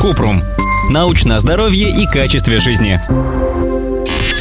Купрум. Научное здоровье и качестве жизни.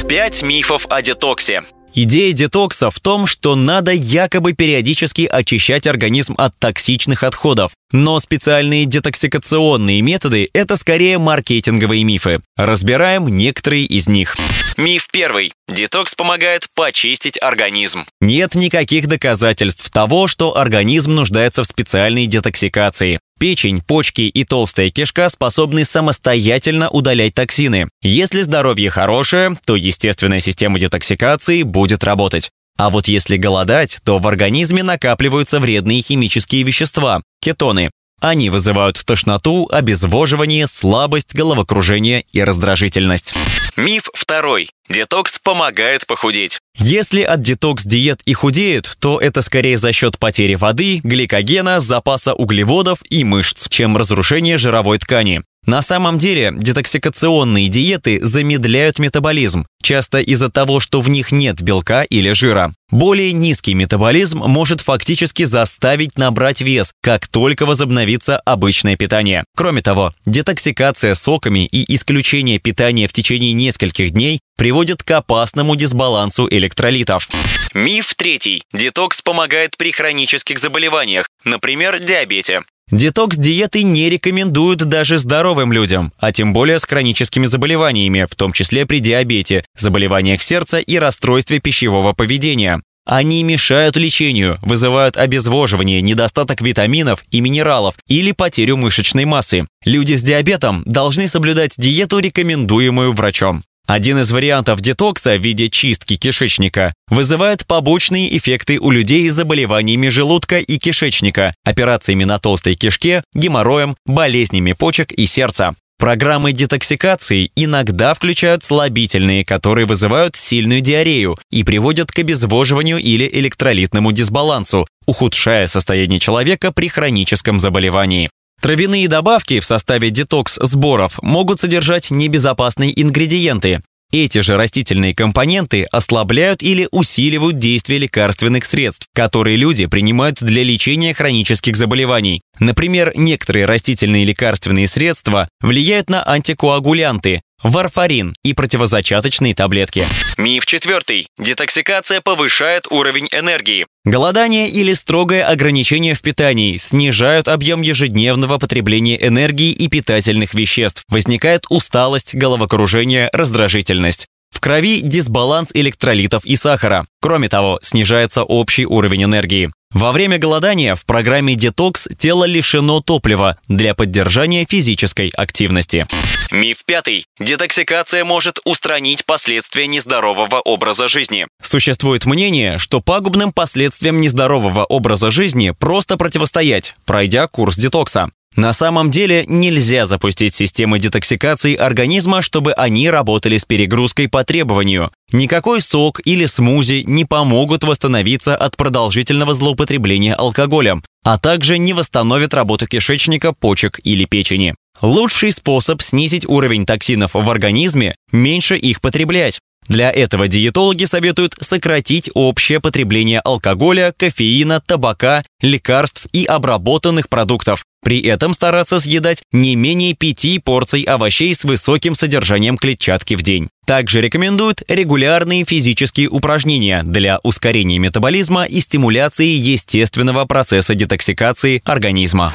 Пять мифов о детоксе. Идея детокса в том, что надо якобы периодически очищать организм от токсичных отходов. Но специальные детоксикационные методы – это скорее маркетинговые мифы. Разбираем некоторые из них. Миф первый. Детокс помогает почистить организм. Нет никаких доказательств того, что организм нуждается в специальной детоксикации. Печень, почки и толстая кишка способны самостоятельно удалять токсины. Если здоровье хорошее, то естественная система детоксикации будет работать. А вот если голодать, то в организме накапливаются вредные химические вещества – кетоны. Они вызывают тошноту, обезвоживание, слабость, головокружение и раздражительность. Миф второй. Детокс помогает похудеть. Если от детокс-диет и худеют, то это скорее за счет потери воды, гликогена, запаса углеводов и мышц, чем разрушение жировой ткани. На самом деле, детоксикационные диеты замедляют метаболизм, часто из-за того, что в них нет белка или жира. Более низкий метаболизм может фактически заставить набрать вес, как только возобновится обычное питание. Кроме того, детоксикация соками и исключение питания в течение нескольких дней приводит к опасному дисбалансу электролитов. Миф третий. Детокс помогает при хронических заболеваниях, например, диабете. Детокс-диеты не рекомендуют даже здоровым людям, а тем более с хроническими заболеваниями, в том числе при диабете, заболеваниях сердца и расстройстве пищевого поведения. Они мешают лечению, вызывают обезвоживание, недостаток витаминов и минералов или потерю мышечной массы. Люди с диабетом должны соблюдать диету, рекомендуемую врачом. Один из вариантов детокса в виде чистки кишечника вызывает побочные эффекты у людей с заболеваниями желудка и кишечника, операциями на толстой кишке, геморроем, болезнями почек и сердца. Программы детоксикации иногда включают слабительные, которые вызывают сильную диарею и приводят к обезвоживанию или электролитному дисбалансу, ухудшая состояние человека при хроническом заболевании. Травяные добавки в составе детокс-сборов могут содержать небезопасные ингредиенты. Эти же растительные компоненты ослабляют или усиливают действие лекарственных средств, которые люди принимают для лечения хронических заболеваний. Например, некоторые растительные лекарственные средства влияют на антикоагулянты, варфарин и противозачаточные таблетки. Миф четвертый. Детоксикация повышает уровень энергии. Голодание или строгое ограничение в питании снижают объем ежедневного потребления энергии и питательных веществ. Возникает усталость, головокружение, раздражительность. В крови дисбаланс электролитов и сахара. Кроме того, снижается общий уровень энергии. Во время голодания в программе «Детокс» тело лишено топлива для поддержания физической активности. Миф пятый. Детоксикация может устранить последствия нездорового образа жизни. Существует мнение, что пагубным последствиям нездорового образа жизни просто противостоять, пройдя курс детокса. На самом деле нельзя запустить системы детоксикации организма, чтобы они работали с перегрузкой по требованию. Никакой сок или смузи не помогут восстановиться от продолжительного злоупотребления алкоголем, а также не восстановят работу кишечника, почек или печени. Лучший способ снизить уровень токсинов в организме – меньше их потреблять. Для этого диетологи советуют сократить общее потребление алкоголя, кофеина, табака, лекарств и обработанных продуктов. При этом стараться съедать не менее пяти порций овощей с высоким содержанием клетчатки в день. Также рекомендуют регулярные физические упражнения для ускорения метаболизма и стимуляции естественного процесса детоксикации организма.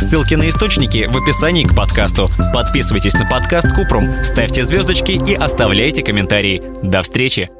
Ссылки на источники в описании к подкасту. Подписывайтесь на подкаст Купрум, ставьте звездочки и оставляйте комментарии. До встречи!